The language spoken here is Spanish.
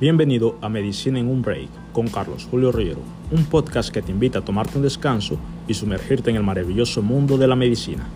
Bienvenido a Medicina en un Break con Carlos Julio Riero, un podcast que te invita a tomarte un descanso y sumergirte en el maravilloso mundo de la medicina.